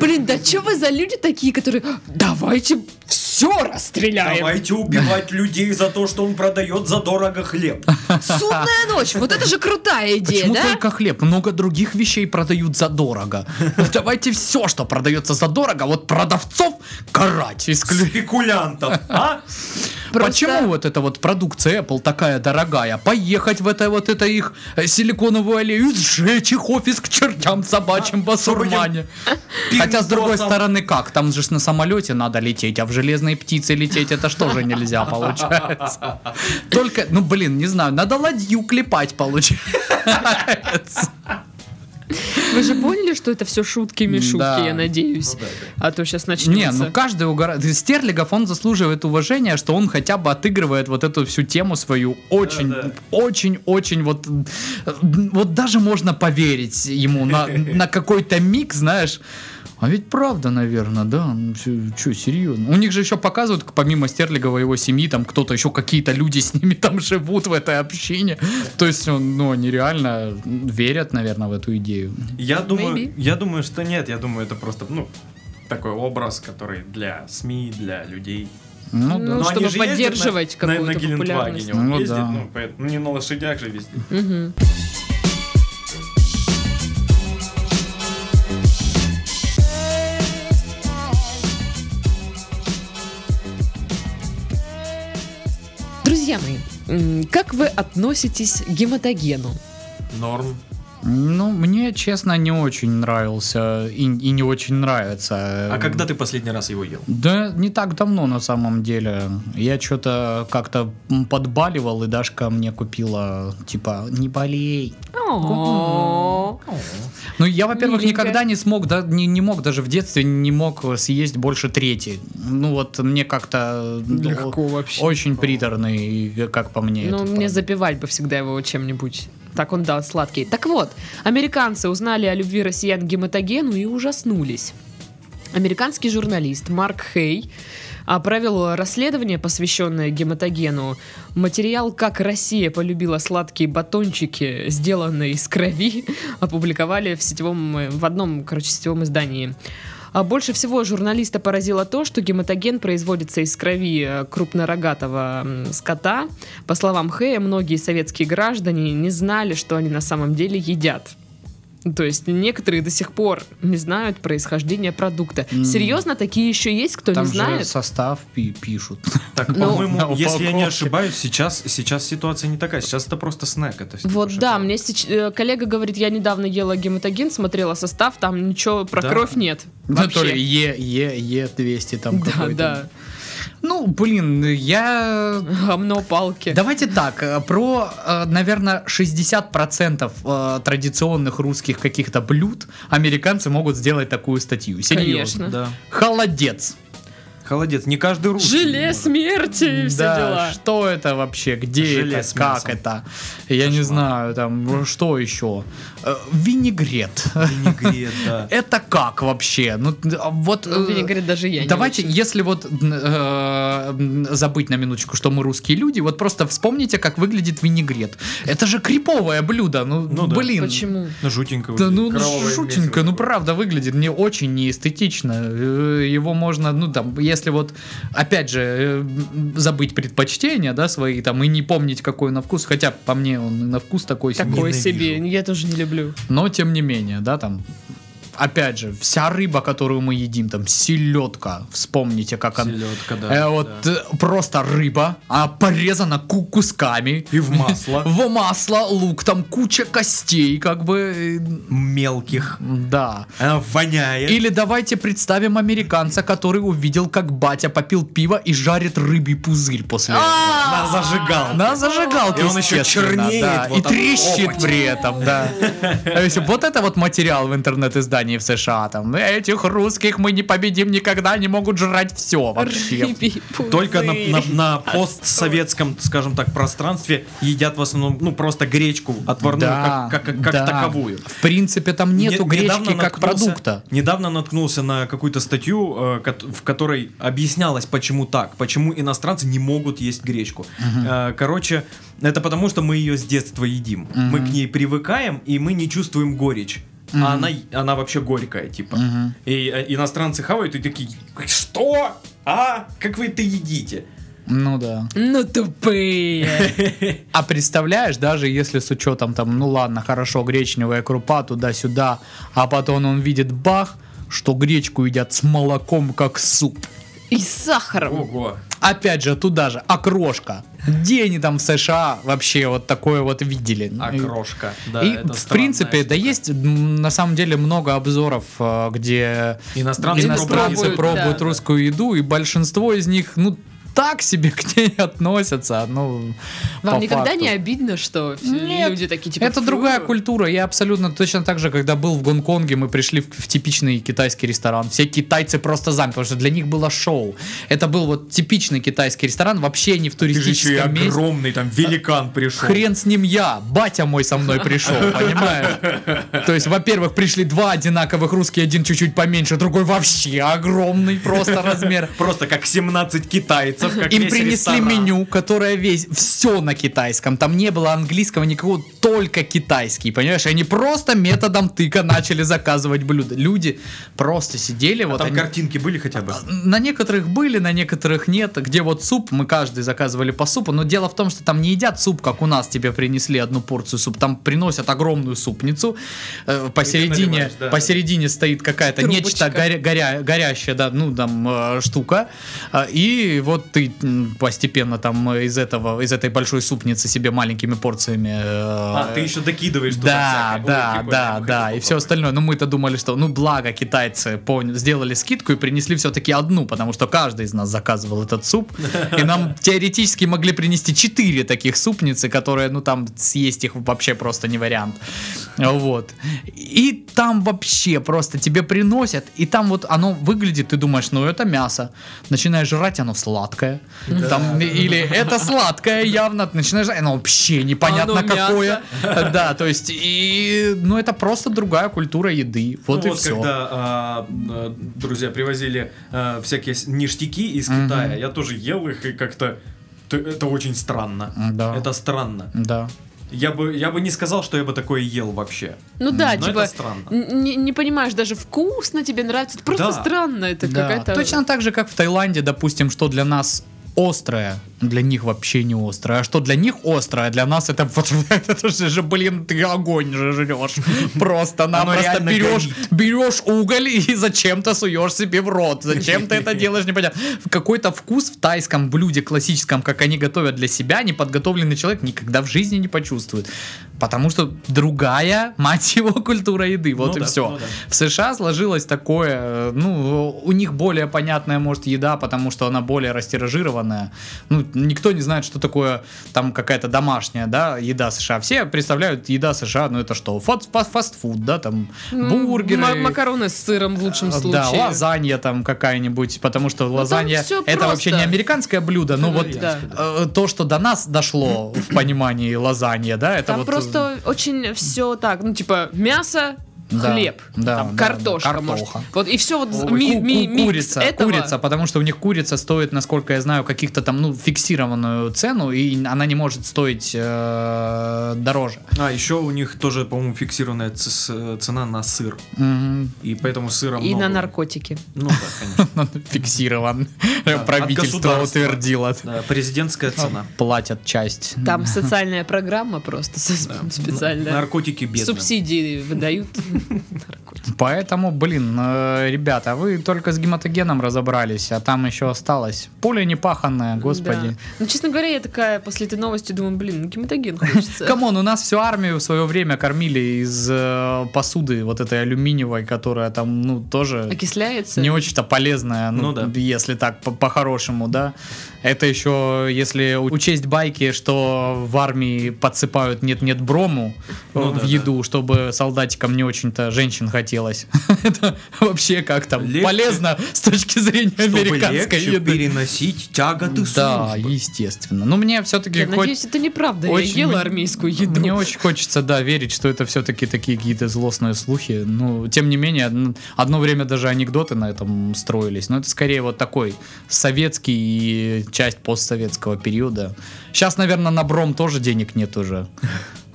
Блин, да что вы за люди такие, которые, давайте все расстреляем. Давайте убивать людей за то, что он продает задорого хлеб. Судная ночь, вот это же крутая идея, Почему да? только хлеб? Много других вещей продают задорого. Давайте все, что продается задорого, вот продавцов карать. Исклю- Спекулянтов, а? Просто- Почему вот эта вот продукция Apple такая дорогая? Поехать в это вот это их э, силиконовую аллею, и сжечь их офис к чертям собачьим басурмане. Хотя с другой стороны как? Там же на самолете надо лететь, а в железной птице лететь это что же нельзя получается? Только, ну блин, не знаю, надо ладью клепать получается. Вы же поняли, что это все шутки-мишутки, Да. я надеюсь. Ну да, да. А то сейчас начнется. Не, ну каждый угорает. Стерлигов, он заслуживает уважения, что он хотя бы отыгрывает вот эту всю тему свою очень, Да-да. очень, очень вот, вот даже можно поверить ему на, на какой-то миг, знаешь. А ведь правда, наверное, да. Что, серьезно? У них же еще показывают, помимо Стерлигова и его семьи, там кто-то еще какие-то люди с ними там живут в этой общине. То есть, он, ну, они реально верят, наверное, в эту идею. Я думаю, Maybe. я думаю, что нет. Я думаю, это просто, ну, такой образ, который для СМИ, для людей. Ну, да. Ну, Но чтобы они же поддерживать на, на, какую-то на Гелендвагене. популярность. вот Ну ездят, да. ну, поэтому не на лошадях же везде. Мгм. Друзья мои, как вы относитесь к гематогену? Норм. Ну, мне, честно, не очень нравился и, и не очень нравится. А когда ты последний раз его ел? Да, не так давно на самом деле. Я что-то как-то подбаливал, и Дашка мне купила, типа, не болей. Ну, я, во-первых, никогда не смог, да, не, не мог даже в детстве, не мог съесть больше трети. Ну, вот мне как-то Легко вообще. очень приторный, как по мне. Ну, мне запивать бы всегда его чем-нибудь. Так он, да, сладкий. Так вот, американцы узнали о любви россиян к гематогену и ужаснулись. Американский журналист Марк Хей а, провел расследование, посвященное гематогену. Материал «Как Россия полюбила сладкие батончики, сделанные из крови», опубликовали в сетевом, в одном, короче, сетевом издании. А больше всего журналиста поразило то, что гематоген производится из крови э, крупнорогатого скота. По словам Хэя, многие советские граждане не знали, что они на самом деле едят. То есть некоторые до сих пор не знают происхождение продукта. М. Серьезно, такие еще есть, кто Там не же знает? состав пи- пишут. Так, Ну, по-моему, если я не ошибаюсь, сейчас, сейчас ситуация не такая. Сейчас это просто снэк. Это Вот да, мне сеч- э, коллега говорит, я недавно ела гематоген, смотрела состав, там ничего про Да. кровь нет. Ну, то Вообще. ли Е, Е, Е 200 там Да, какой-то. да. Ну, блин, я... Гомно палки. Давайте так, э, про, э, наверное, 60% э, традиционных русских каких-то блюд американцы могут сделать такую статью. Серьезно. Конечно. Да. Холодец. Холодец. Не каждый русский. Желе может. смерти и все да, дела. что это вообще? Где Желе это? Как это? Я не знаю, там, что еще? Э, Винегрет. Винегрет, да. Это как вообще? Ну, а вот... Ну, э, винегрет даже я не Давайте, очень. если вот э, забыть на минуточку, что мы русские люди, вот просто вспомните, как выглядит винегрет. Это же криповое блюдо, ну, Ну да. блин. Почему? Ну, жутенько. Да, выглядит. ну, Кровавое жутенько, ну правда выглядит не очень неэстетично. Э, Его можно, ну там, если вот, опять же, забыть предпочтения, да, свои там, и не помнить, какой на вкус, хотя по мне он на вкус такой себе. Ненавижу. себе, я тоже не люблю. Но тем не менее, да, там, опять же, вся рыба, которую мы едим, там, селедка, вспомните, как она... Селедка, да. Э, вот да. э, просто рыба, а порезана ку- кусками. И в масло. В масло, лук, там куча костей, как бы, э, Мелких. да. Она воняет. Или давайте представим американца, который увидел, как батя попил пиво и жарит рыбий пузырь после этого. На зажигал. На зажигалке, И он еще чернеет и трещит при этом, да. Вот это вот материал в интернет-издании в США. Там, этих русских мы не победим никогда, они могут жрать все вообще. Только на, на- на постсоветском, скажем так, пространстве едят в основном, ну, просто гречку отварную, Да, как, как- как да. таковую. В принципе, там нету Не- гречки как продукта. Недавно наткнулся на какую-то статью, э, в которой объяснялось, почему так, почему иностранцы не могут есть гречку. Э, Короче, это потому, что мы ее с детства едим. Мы к ней привыкаем, и мы не чувствуем горечь. А она, она вообще горькая, типа. Мгм. И э, иностранцы хавают и такие, что? А? Как вы это едите? Ну да. Ну тупые. А представляешь, даже если с учетом там, ну ладно, хорошо, гречневая крупа туда-сюда, а потом он видит бах, что гречку едят с молоком как суп. И с сахаром. Ого. Опять же, туда же, окрошка. Где они там в США вообще вот такое вот видели? Окрошка. Да, и, это в принципе, да штука. есть м, на самом деле много обзоров, э, где Иностранцы, иностранцы пробуют, пробуют, да. русскую еду, и большинство из них, ну, так себе к ней относятся. Ну, Вам никогда факту. не обидно, что все Нет, люди такие типа Это «Фу». другая культура. Я абсолютно точно так же, когда был в Гонконге, мы пришли в, в типичный китайский ресторан. Все китайцы просто замерли, потому что для них было шоу. Это был вот типичный китайский ресторан, вообще не в Ты же еще и туристическом месте. огромный, там, великан пришел. Хрен с ним я, батя мой со мной пришел, понимаешь? То есть, во-первых, пришли два одинаковых русские, один чуть-чуть поменьше, другой вообще огромный просто размер. Просто как 17 китайцев, как Им принесли ресторан. меню, которое весь все на китайском. Там не было английского никакого, только китайский, понимаешь? Они просто методом тыка начали заказывать блюда. Люди просто сидели А вот. там они- картинки были хотя бы? на некоторых были, на некоторых нет. Где вот суп, мы каждый заказывали по супу. Но дело в том, что там не едят суп, как у нас тебе принесли одну порцию супа. Там приносят огромную супницу. Э, посередине, наливаешь, да. посередине стоит какая-то нечто горя- горя- горящая, да, ну там э, штука. А, И вот ты постепенно там э, из этого, из этой большой супницы себе маленькими порциями. э, А, ты еще докидываешь туда да, всякое. Ой, да, прикольно, да, да, и все остальное. Ну, мы-то думали, что, ну, благо китайцы поняли, сделали скидку и принесли все-таки одну, потому что каждый из нас заказывал этот суп, и нам теоретически могли принести четыре таких супницы, которые, ну, там съесть их вообще просто не вариант. Вот. И там вообще просто тебе приносят, и там вот оно выглядит, ты думаешь, ну, это мясо. Начинаешь жрать, оно сладкое. Там, или это сладкое явно, ты начинаешь оно вообще непонятно Оно какое. Да, то есть, и, ну, это просто другая культура еды. Вот Ну и все. когда а, а, друзья привозили а, всякие ништяки из Мгм. Китая, я тоже ел их и как-то это очень странно. Да. Это странно. Да. Я бы, я бы не сказал, что я бы такое ел вообще. Ну да, Но типа это странно. не, не понимаешь даже вкусно тебе нравится, это просто Да. странно, это Да. какая-то. Точно так же, как в Таиланде, допустим, что для нас острое для них вообще не острое. А что для них острое, для нас это, вот, это же, же, блин, ты огонь же жрешь. Просто-напросто реально берешь, берешь уголь и зачем-то суешь себе в рот. Зачем ты это делаешь, непонятно. Какой-то вкус в тайском блюде классическом, как они готовят для себя, неподготовленный человек никогда в жизни не почувствует. Потому что другая, мать его, культура еды. Вот Ну и да, все. ну да. В США сложилось такое, ну, у них более понятная, может, еда, потому что она более растиражированная. Ну, никто не знает, что такое там какая-то домашняя, да, еда США. Все представляют еда США, ну, это что, фаст- фаст- фастфуд, да, там, бургеры. М- макароны с сыром в лучшем случае. Да, лазанья там какая-нибудь, потому что лазанья всё это просто. вообще не американское блюдо, ну вот Да. э, то, что до нас дошло в понимании лазанья, да, это Там вот э, просто очень все так, ну типа мясо, Да, хлеб, да, там, да, картошка, да, может. Вот и все вот Ой, ми- ку- ми- ку- курица, этого. курица, потому что у них курица стоит, насколько я знаю, каких-то там, ну, фиксированную цену, и она не может стоить э, дороже. А, еще у них тоже, по-моему, фиксированная ц- цена на сыр. Мгм. И поэтому сыра И много. на наркотики. Ну да, конечно. Фиксирован. Правительство утвердило. Президентская цена. Платят часть. Там социальная программа просто специальная. Наркотики бедные. Субсидии выдают. Поэтому, блин, э, ребята, вы только с гематогеном разобрались, а там еще осталось. Поле непаханное, господи. Да. Ну, честно говоря, я такая после этой новости думаю, блин, ну гематоген хочется. Come on, у нас всю армию в свое время кормили из э, посуды вот этой алюминиевой, которая там, ну, тоже Окисляется. не очень-то полезная, ну, Ну да. если так по- по-хорошему, да. Это еще, если учесть байки, что в армии подсыпают нет-нет брому Ну в да, еду, чтобы солдатикам не очень-то женщин хотелось. Это вообще как там Легче. полезно с точки зрения Чтобы американской легче еды. переносить тяготы Да, службы. естественно. Но мне все-таки Я надеюсь, это неправда. Я ела армейскую еду. Мне очень хочется, да, верить, что это все-таки такие какие-то злостные слухи. Ну, тем не менее, одно время даже анекдоты на этом строились. Но это скорее вот такой советский и часть постсоветского периода. Сейчас, наверное, на Бром тоже денег нет уже.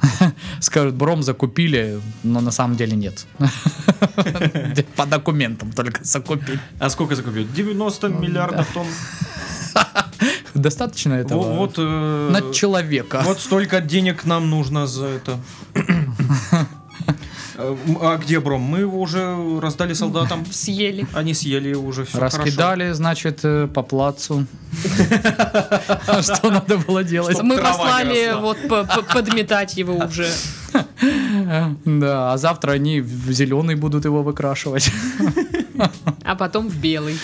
Скажут, Бром закупили, но на самом деле нет. По документам только закупили. А сколько закупят? 90 миллиардов тонн. Достаточно этого? Во- Вот, э, на человека. вот столько денег нам нужно за это. А где Бром? Мы его уже раздали солдатам. Съели. Они съели уже все Раскидали, значит, э, по плацу. А Что надо было делать? Мы послали вот по- по- подметать его уже. Да, а завтра они в зеленый будут его выкрашивать. А потом в белый.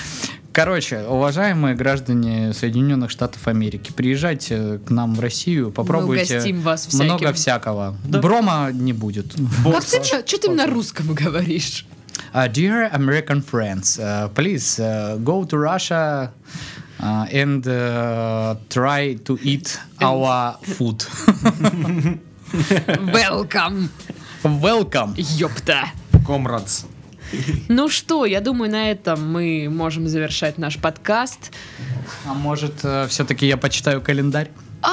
Короче, уважаемые граждане Соединенных Штатов Америки, приезжайте к нам в Россию, попробуйте угостим вас всяким. много всякого. Брома не будет. Как ты, что ты на русском говоришь? Uh, dear American friends, uh, please uh, go to Russia uh, and uh, try to eat our food. Welcome, Welcome. ёпта. Комрадс. Ну что, я думаю, на этом мы можем завершать наш подкаст. А может, все-таки я почитаю календарь? А,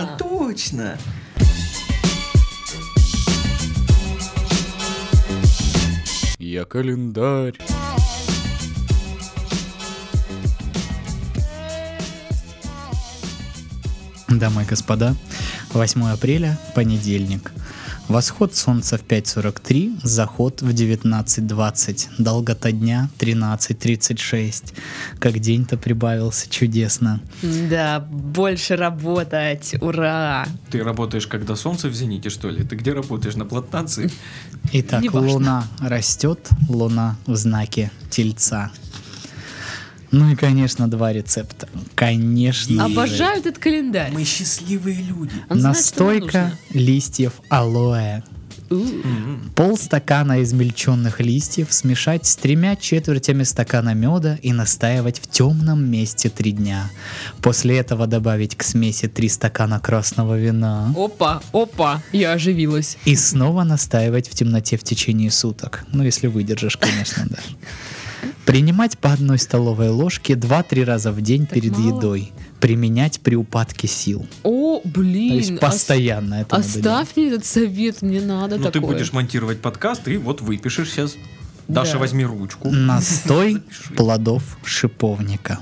А, точно. Я календарь. Дамы и господа, 8 апреля, понедельник. Восход солнца в 5.43, заход в 19.20, долгота дня 13.36. Как день-то прибавился чудесно. Да, больше работать, ура! Ты работаешь, когда солнце в зените, что ли? Ты где работаешь? На плантации? Итак, луна растет, луна в знаке тельца. Ну и, конечно, два рецепта. Конечно. же. Обожаю этот календарь. Мы счастливые люди. Он знает, Настойка листьев алоэ. нужно. У, Полстакана измельченных листьев смешать с тремя четвертями стакана меда и настаивать в темном месте три дня. После этого добавить к смеси три стакана красного вина. Опа, опа, я оживилась. И снова настаивать в темноте в течение суток. Ну, если выдержишь, конечно, да. Принимать по одной столовой ложке 2-3 раза в день перед мало? едой. Применять при упадке сил. О, блин. То есть ос- постоянно это надо делать. Оставь мне этот совет, мне надо Ну ты такое. будешь монтировать подкаст и вот выпишешь сейчас. Даша, Да. возьми ручку. Настой плодов шиповника.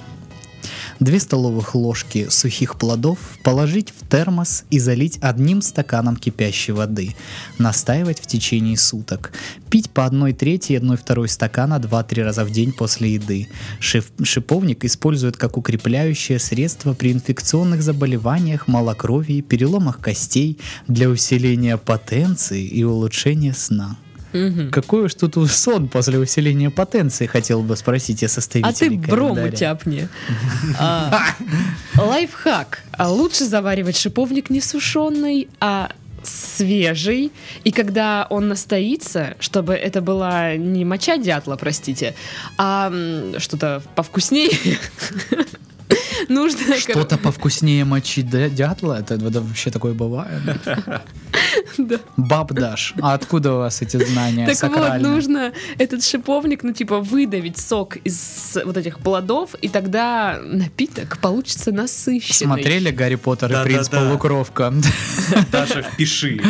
Две столовых ложки сухих плодов положить в термос и залить одним стаканом кипящей воды. Настаивать в течение суток. Пить по одной трети и одной второй стакана 2-3 раза в день после еды. Шип- шиповник используют как укрепляющее средство при инфекционных заболеваниях, малокровии, переломах костей для усиления потенции и улучшения сна. Мгм. Какой уж тут сон после усиления потенции, хотел бы спросить я А составителей ты брому тяпни. А, Лайфхак. А Лучше заваривать шиповник не сушеный, а свежий. И когда он настоится, чтобы это была не моча дятла, простите, а что-то повкуснее, нужно... Что-то повкуснее мочи дя- дятла? Это, вообще такое бывает? Да. Баб Даш, а откуда у вас эти знания Так вот, нужно этот шиповник, ну, типа, выдавить сок из вот этих плодов, и тогда напиток получится насыщенный. Смотрели Гарри Поттер и принц Полукровка? Даша, впиши.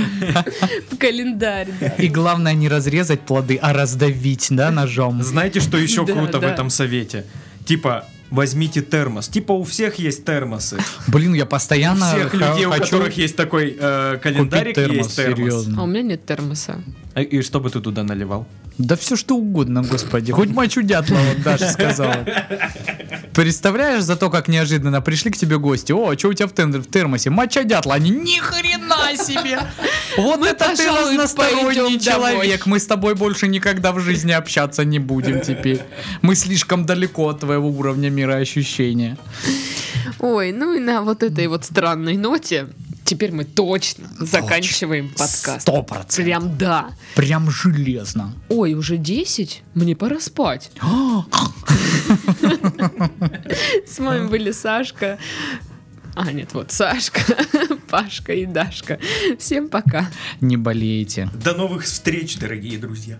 В календарь, да. И главное не разрезать плоды, а раздавить, да, ножом. Знаете, что еще круто в этом совете? Типа, возьмите термос. Типа, у всех есть термосы. Блин, я У постоянно всех х- людей, у которых есть такой э, календарик, термос, есть термос. А у меня нет термоса. А- И что бы ты туда наливал? Да все что угодно, господи. Хоть мочу дятла, вот Даша сказала. Представляешь за то, как неожиданно пришли к тебе гости. О, что у тебя в, тен- в термосе? Моча дятла. Они ни хрена себе. Вот это ты разносторонний человек. Мы с тобой больше никогда в жизни общаться не будем теперь. Мы слишком далеко от твоего уровня мироощущения. Ой, ну и на вот этой вот странной ноте теперь мы точно заканчиваем подкаст. Сто процентов. Прям да. Прям железно. Ой, уже 10? Мне пора спать. С вами были Сашка. А, нет, вот Сашка, Пашка и Дашка. Всем пока. Не болейте. До новых встреч, дорогие друзья.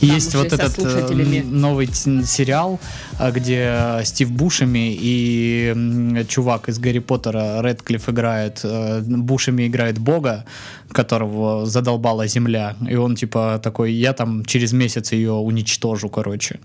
Есть вот этот э, новый сериал, э, где э, Стив Бушеми и чувак из Гарри Поттера Редклифф играет, э, Бушеми играет бога, которого задолбала земля, и он типа такой, я там через месяц ее уничтожу, короче.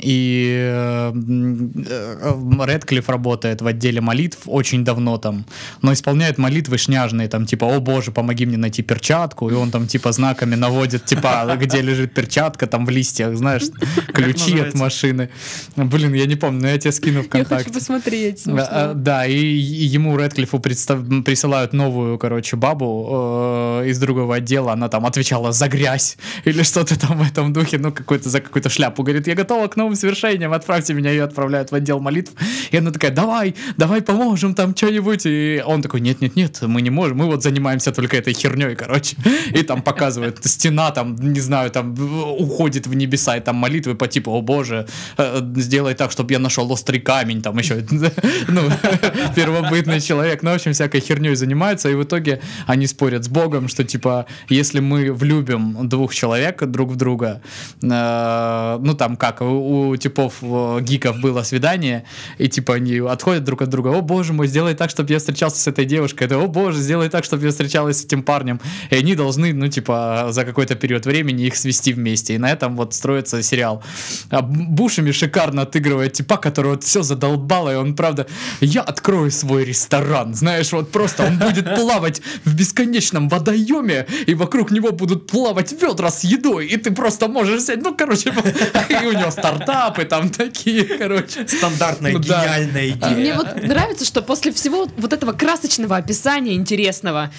И э, э, Редклифф работает в отделе молитв очень давно там, но исполняет молитвы шняжные, там типа, о боже, помоги мне найти перчатку, и он там типа знаками наводит, типа, где лежит перчатка, там в листьях, знаешь, ключи от машины. Блин, я не помню, но я тебе скину Я хочу ВКонтакте. посмотреть. А, а, Да, и ему Редклиффу присылают новую, короче, бабу э, из другого отдела. Она там отвечала за грязь или что-то там в этом духе, ну, какой-то за какую-то шляпу. Говорит, я готова к новым свершениям, отправьте меня. Ее отправляют в отдел молитв. И она такая, давай, давай поможем там что-нибудь. И он такой, нет-нет-нет, мы не можем, мы вот занимаемся только этой херней, короче. И там показывает стена, там, не знаю, там уходит в небеса, и там молитвы по типу, о боже, э, сделай так, чтобы я нашел острый камень, там еще, ну, первобытный человек, ну, в общем, всякой херней занимается, и в итоге они спорят с Богом, что, типа, если мы влюбим двух человек друг в друга, э, ну, там, как, у, у типов э, гиков было свидание, и, типа, они отходят друг от друга, о, боже мой, сделай так, чтобы я встречался с этой девушкой, это, о, боже, сделай так, чтобы я встречалась с этим парнем, и они должны, ну, типа, за какой-то период времени их свести вместе, и на этом вот строится сериал. А Бушами шикарно отыгрывает типа, который вот все задолбало, и он, правда, я открою свой ресторан, знаешь, вот просто он будет плавать в бесконечном водоеме, и вокруг него будут плавать ведра с едой, и ты просто можешь взять, ну, короче, и у него стартапы там такие, короче. Стандартная Ну да. гениальная И идея. мне вот нравится, что после всего вот этого красочного описания интересного,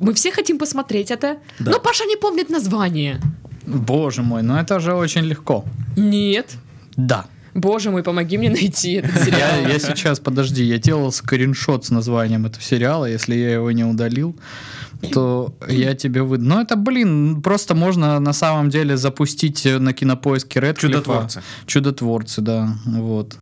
мы все хотим посмотреть это, но Паша не помнит название. Боже мой, ну это же очень легко. Нет. Да. Боже мой, помоги мне найти этот сериал. Я, я сейчас, подожди, я делал скриншот с названием этого сериала, если я его не удалил, то я тебе выйду. Ну это, блин, просто можно на самом деле запустить на кинопоиске Red Чудотворцы. Чудотворцы, да, вот.